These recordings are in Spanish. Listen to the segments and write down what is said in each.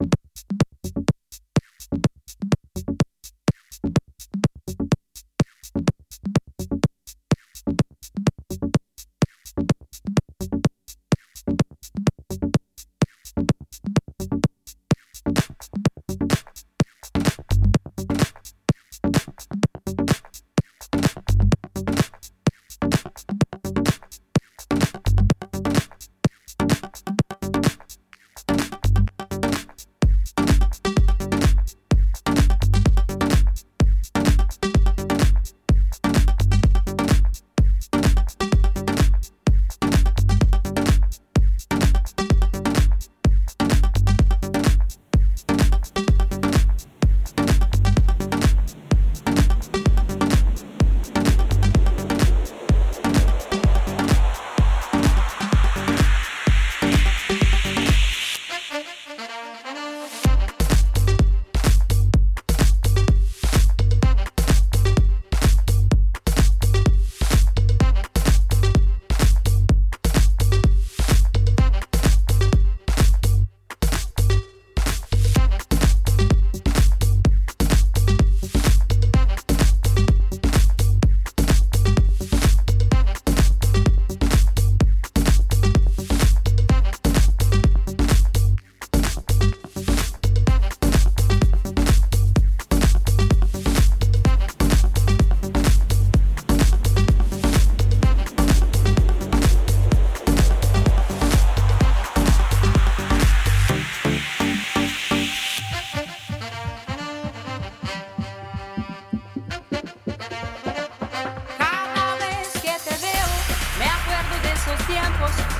you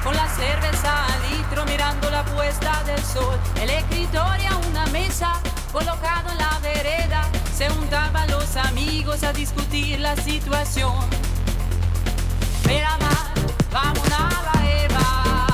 con la cerveza al litro mirando la puesta del sol. El escritorio a una mesa colocado en la vereda, se juntaban los amigos a discutir la situación. Vamos a la Eva.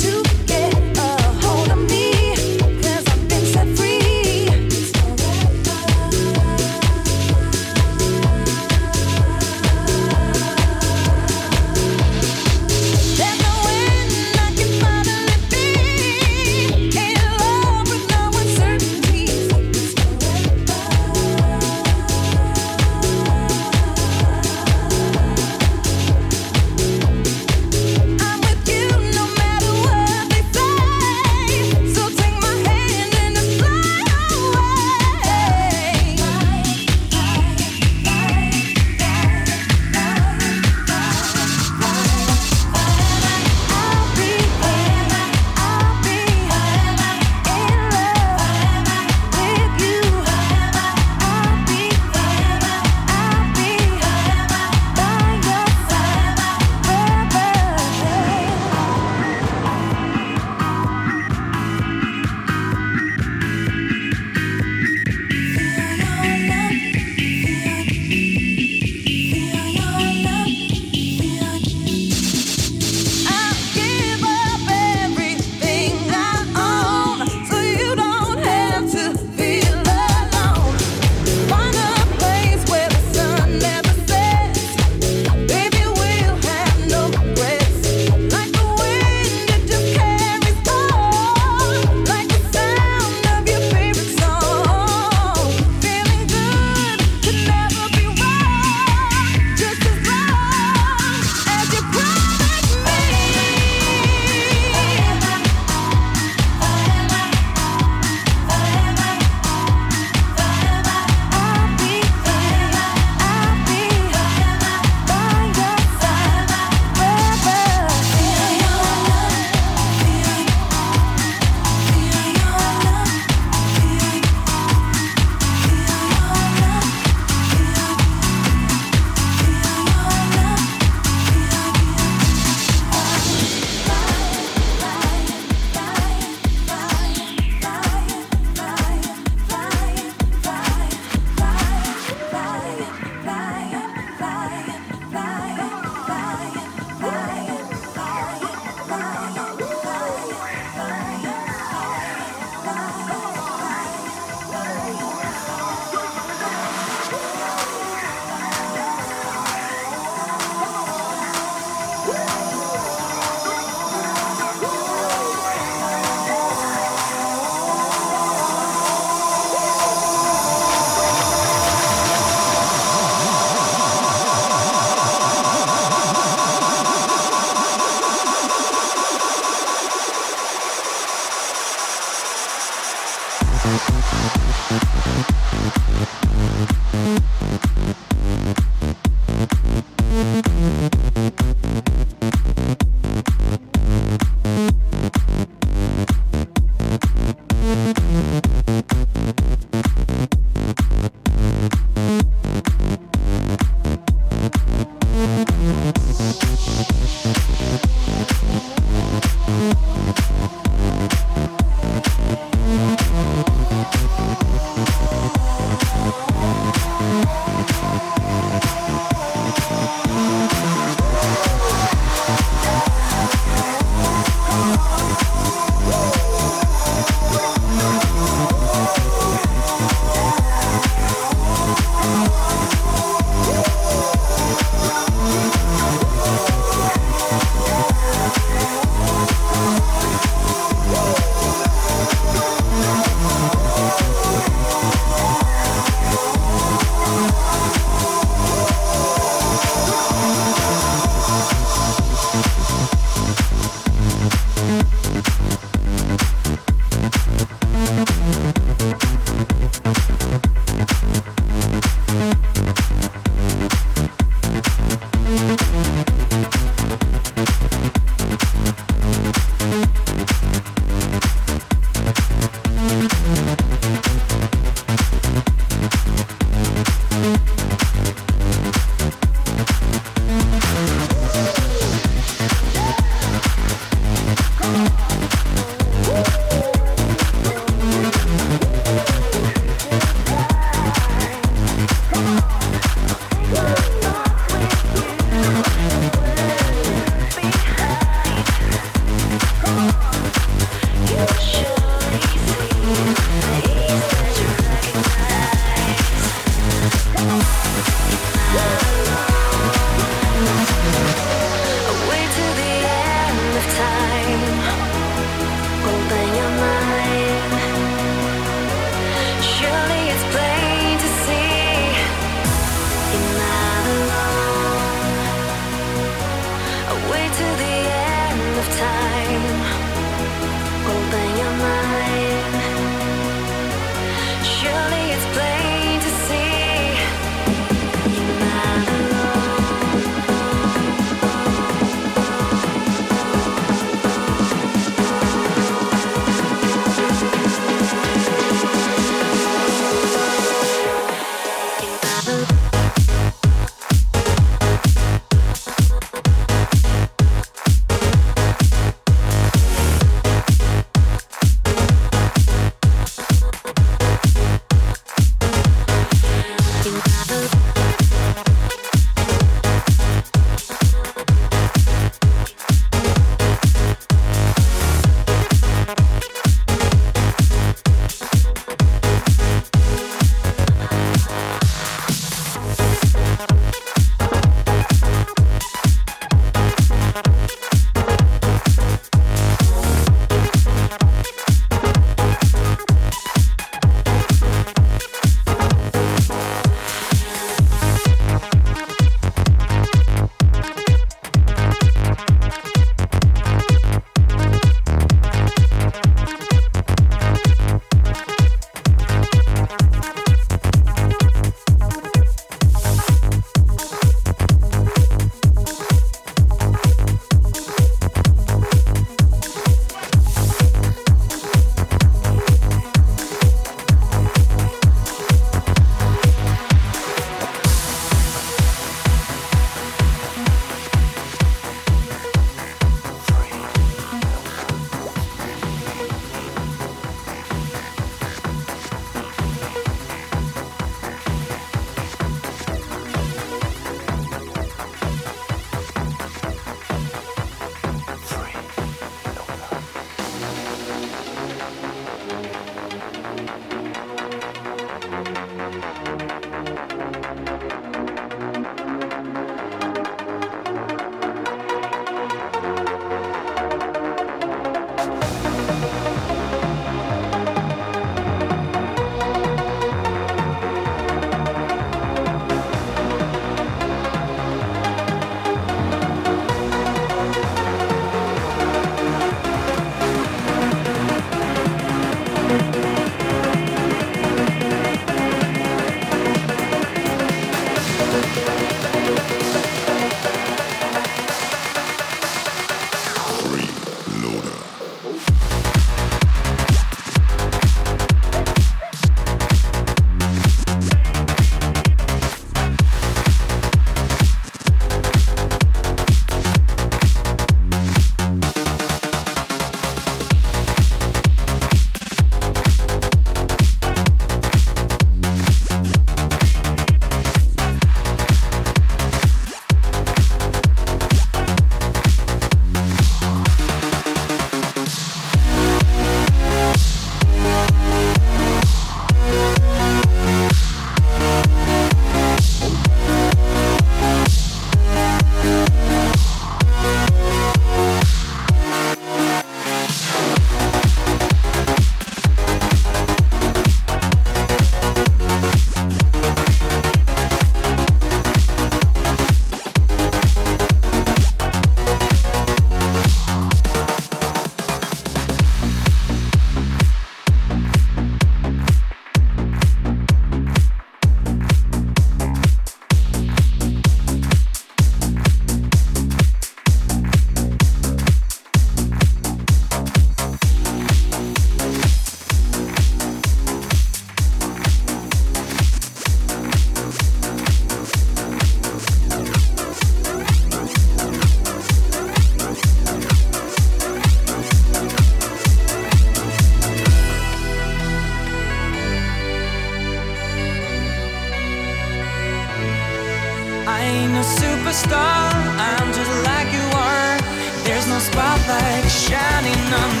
I ain't no superstar, I'm just like you are. There's no spotlight shining on me.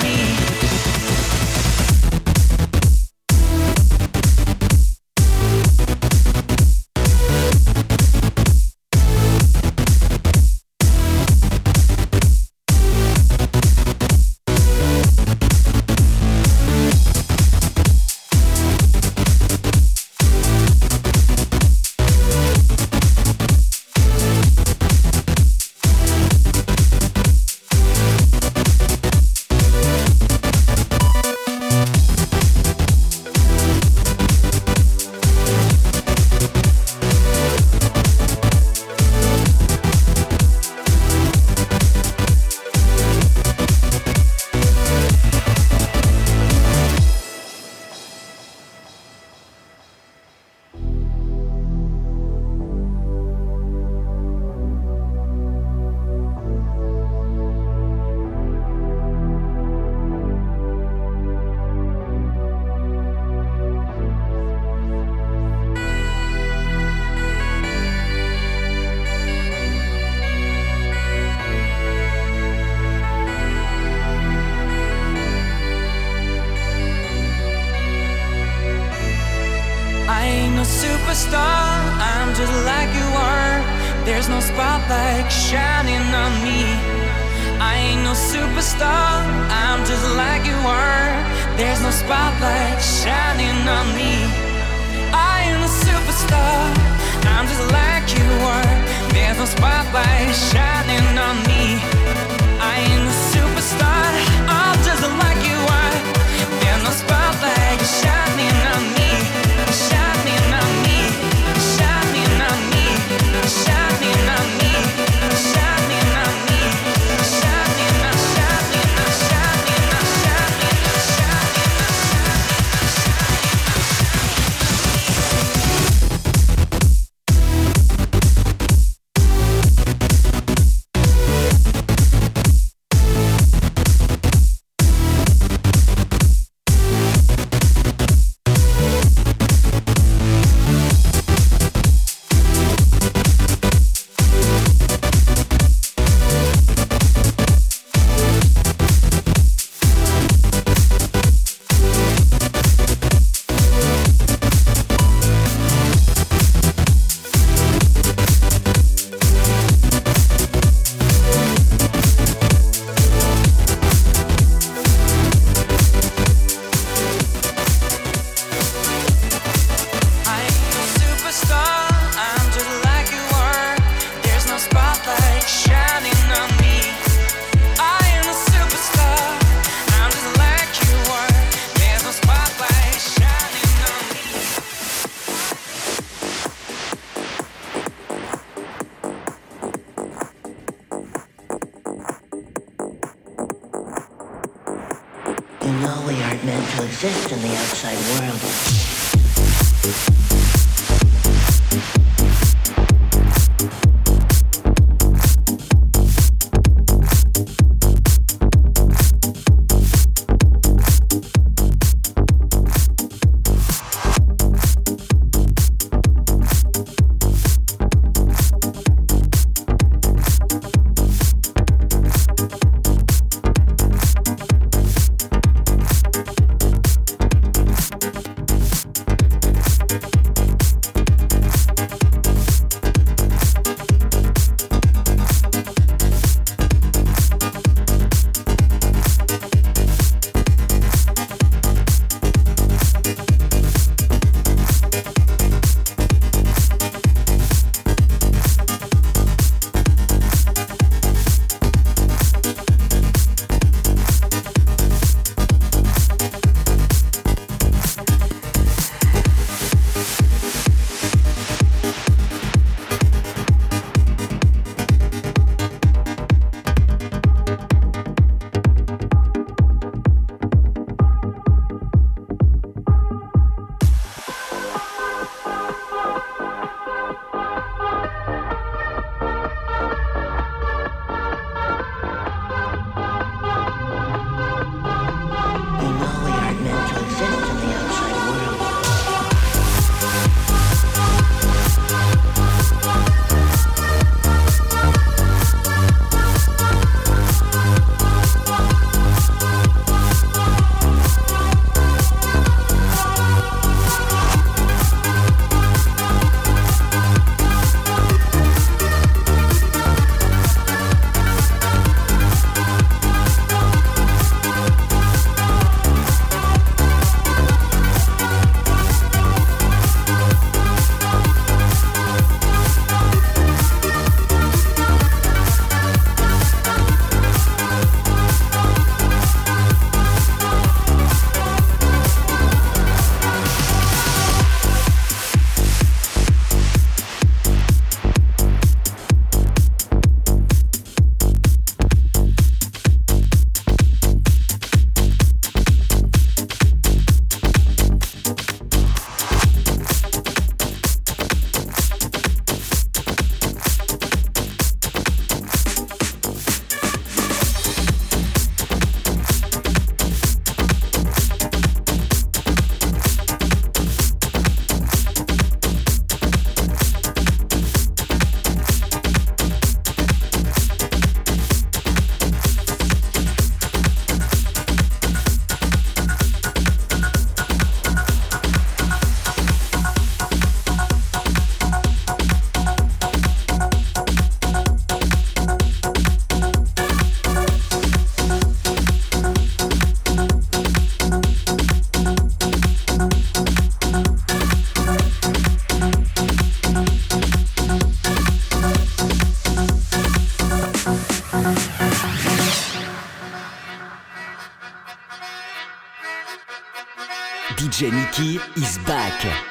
Jenny Key is back.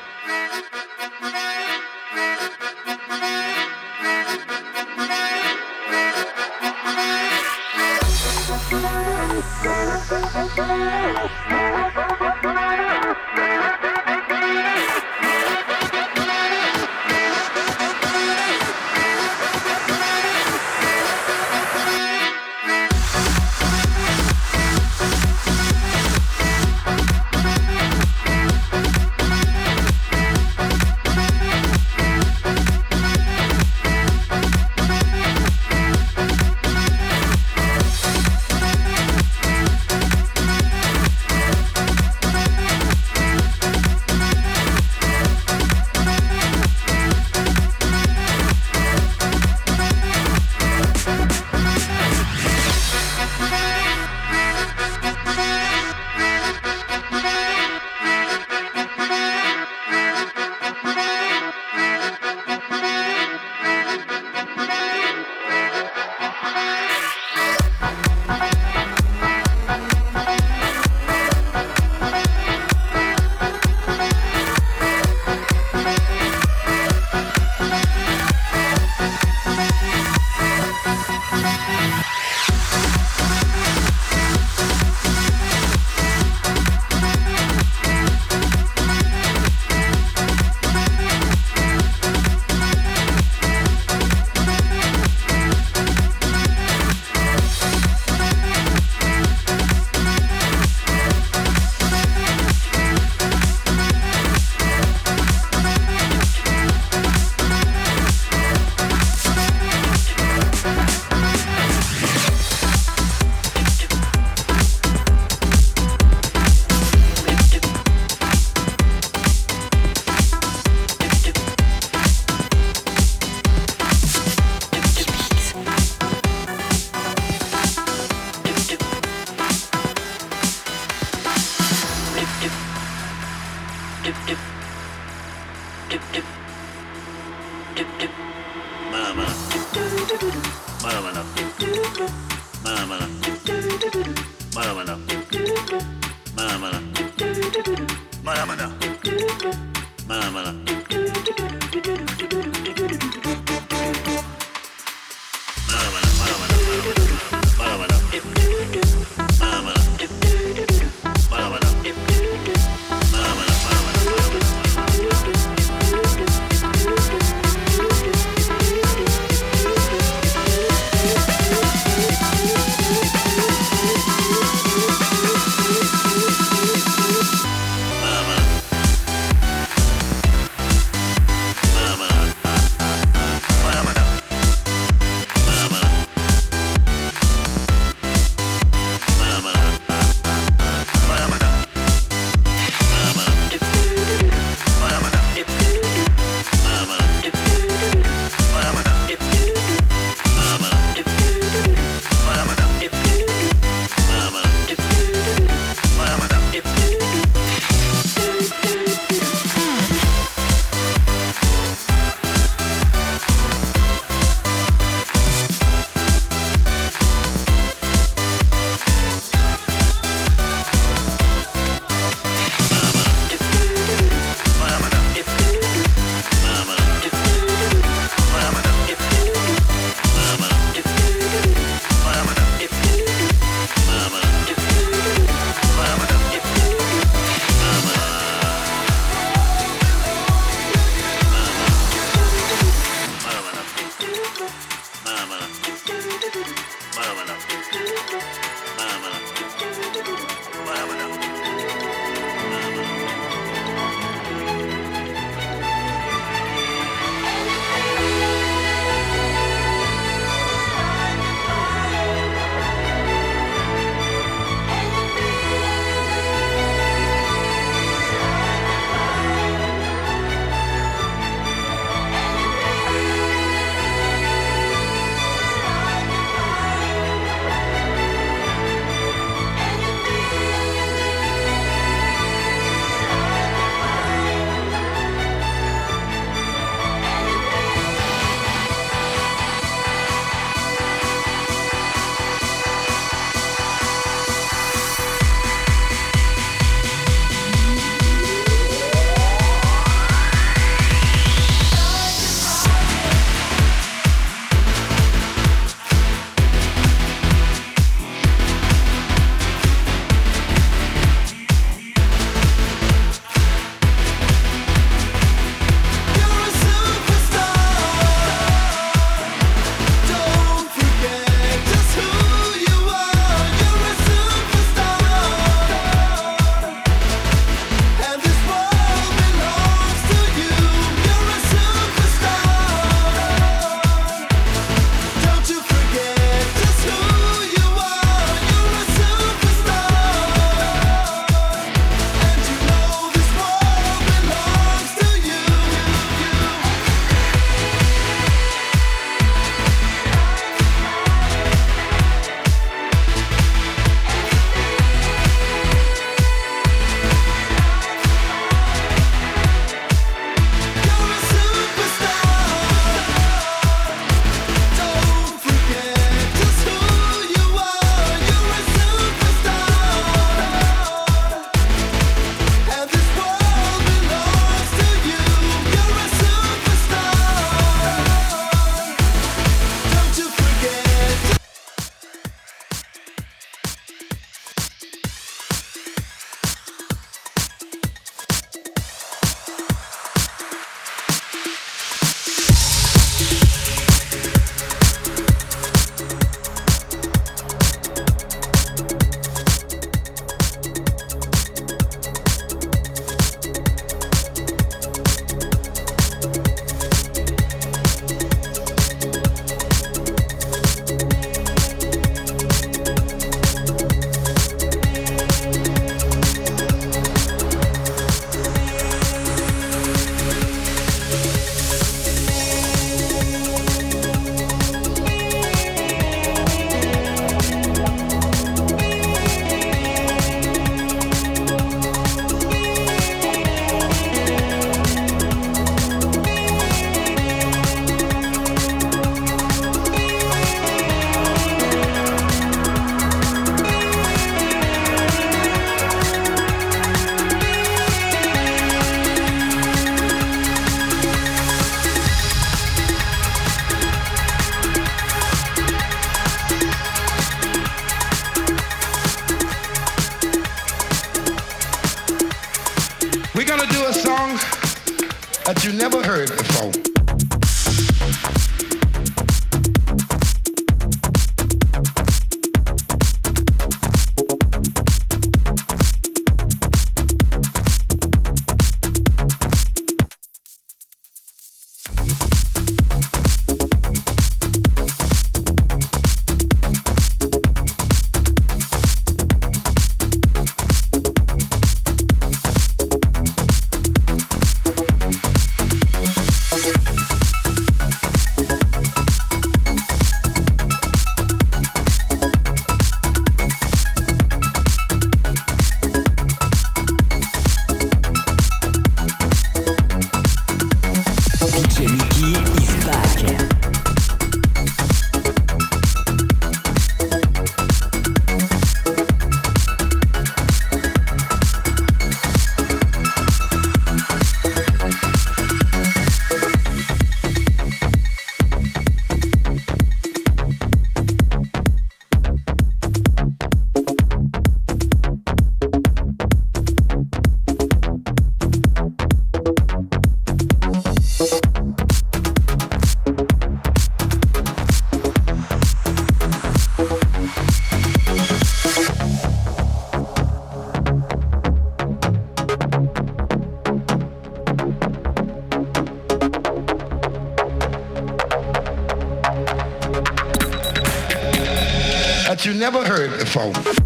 microphone.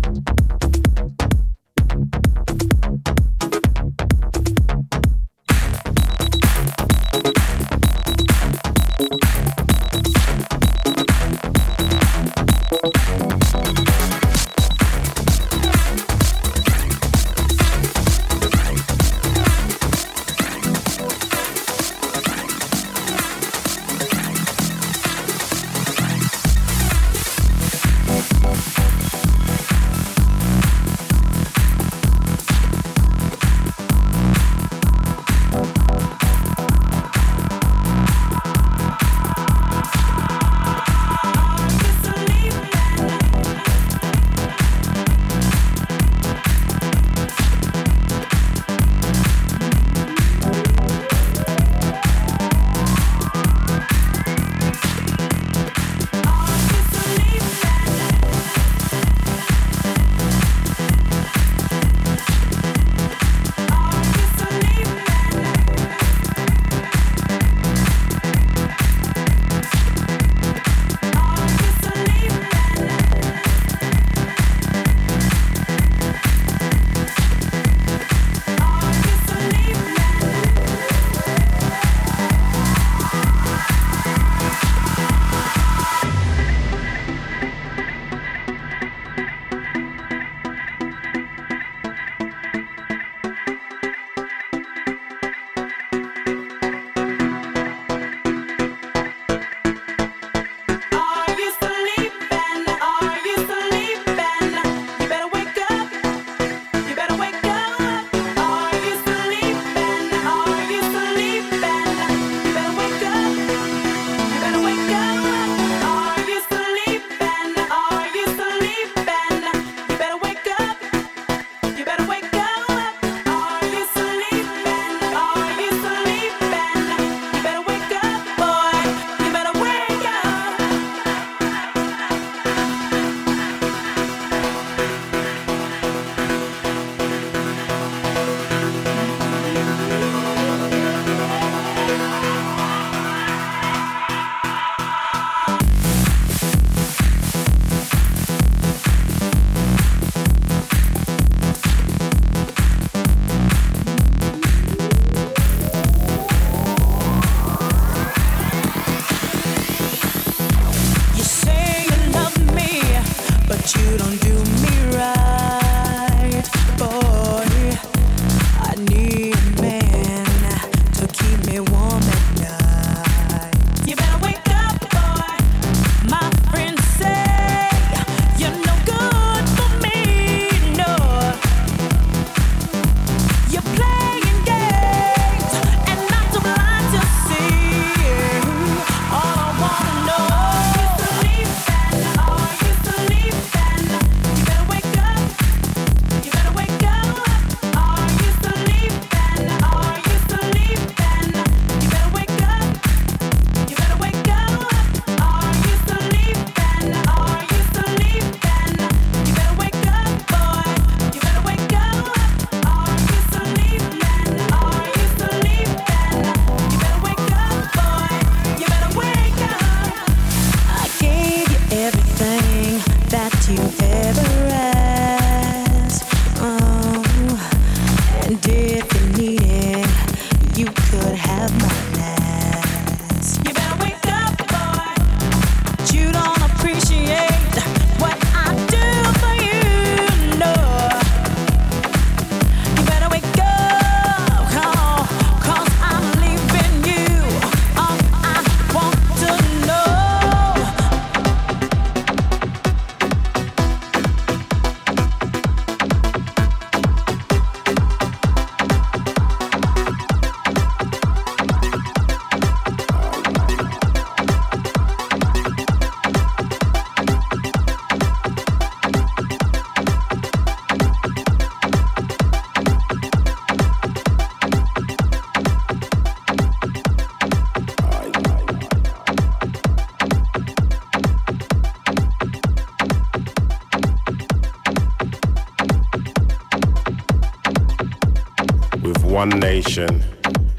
vibration,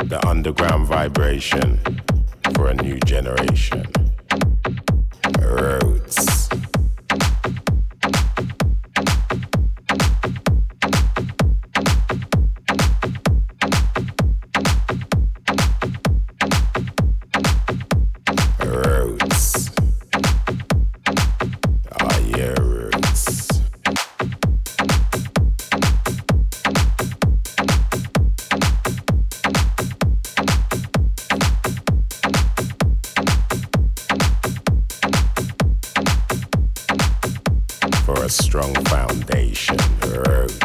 the underground vibration. Strong foundation, roots.